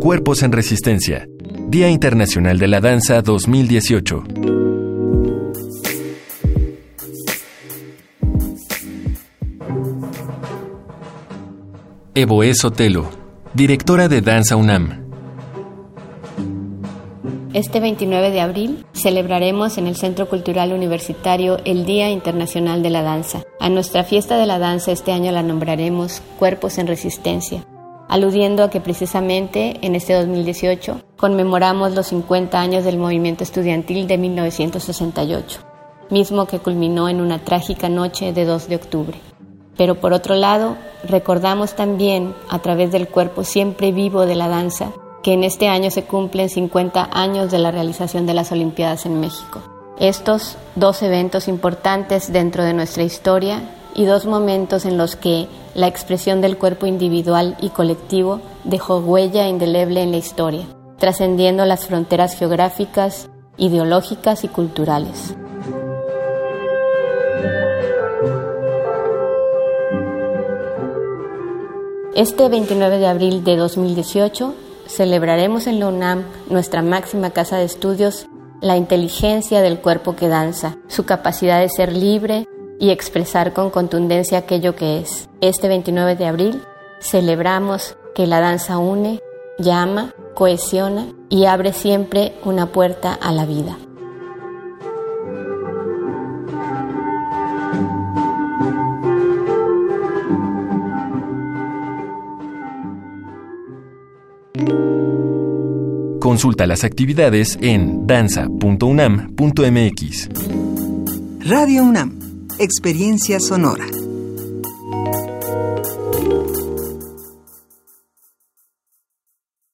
Cuerpos en Resistencia. Día Internacional de la Danza 2018. Evoé Sotelo, directora de Danza UNAM. Este 29 de abril celebraremos en el Centro Cultural Universitario el Día Internacional de la Danza. A nuestra fiesta de la danza este año la nombraremos Cuerpos en Resistencia, aludiendo a que precisamente en este 2018 conmemoramos los 50 años del movimiento estudiantil de 1968, mismo que culminó en una trágica noche de 2 de octubre. Pero por otro lado, recordamos también, a través del cuerpo siempre vivo de la danza, que en este año se cumplen 50 años de la realización de las Olimpiadas en México. Estos dos eventos importantes dentro de nuestra historia y dos momentos en los que la expresión del cuerpo individual y colectivo dejó huella indeleble en la historia, trascendiendo las fronteras geográficas, ideológicas y culturales. Este 29 de abril de 2018 celebraremos en la UNAM, nuestra máxima casa de estudios, la inteligencia del cuerpo que danza, su capacidad de ser libre y expresar con contundencia aquello que es. Este 29 de abril celebramos que la danza une, llama, cohesiona y abre siempre una puerta a la vida. Consulta las actividades en danza.unam.mx. Radio UNAM, Experiencia Sonora.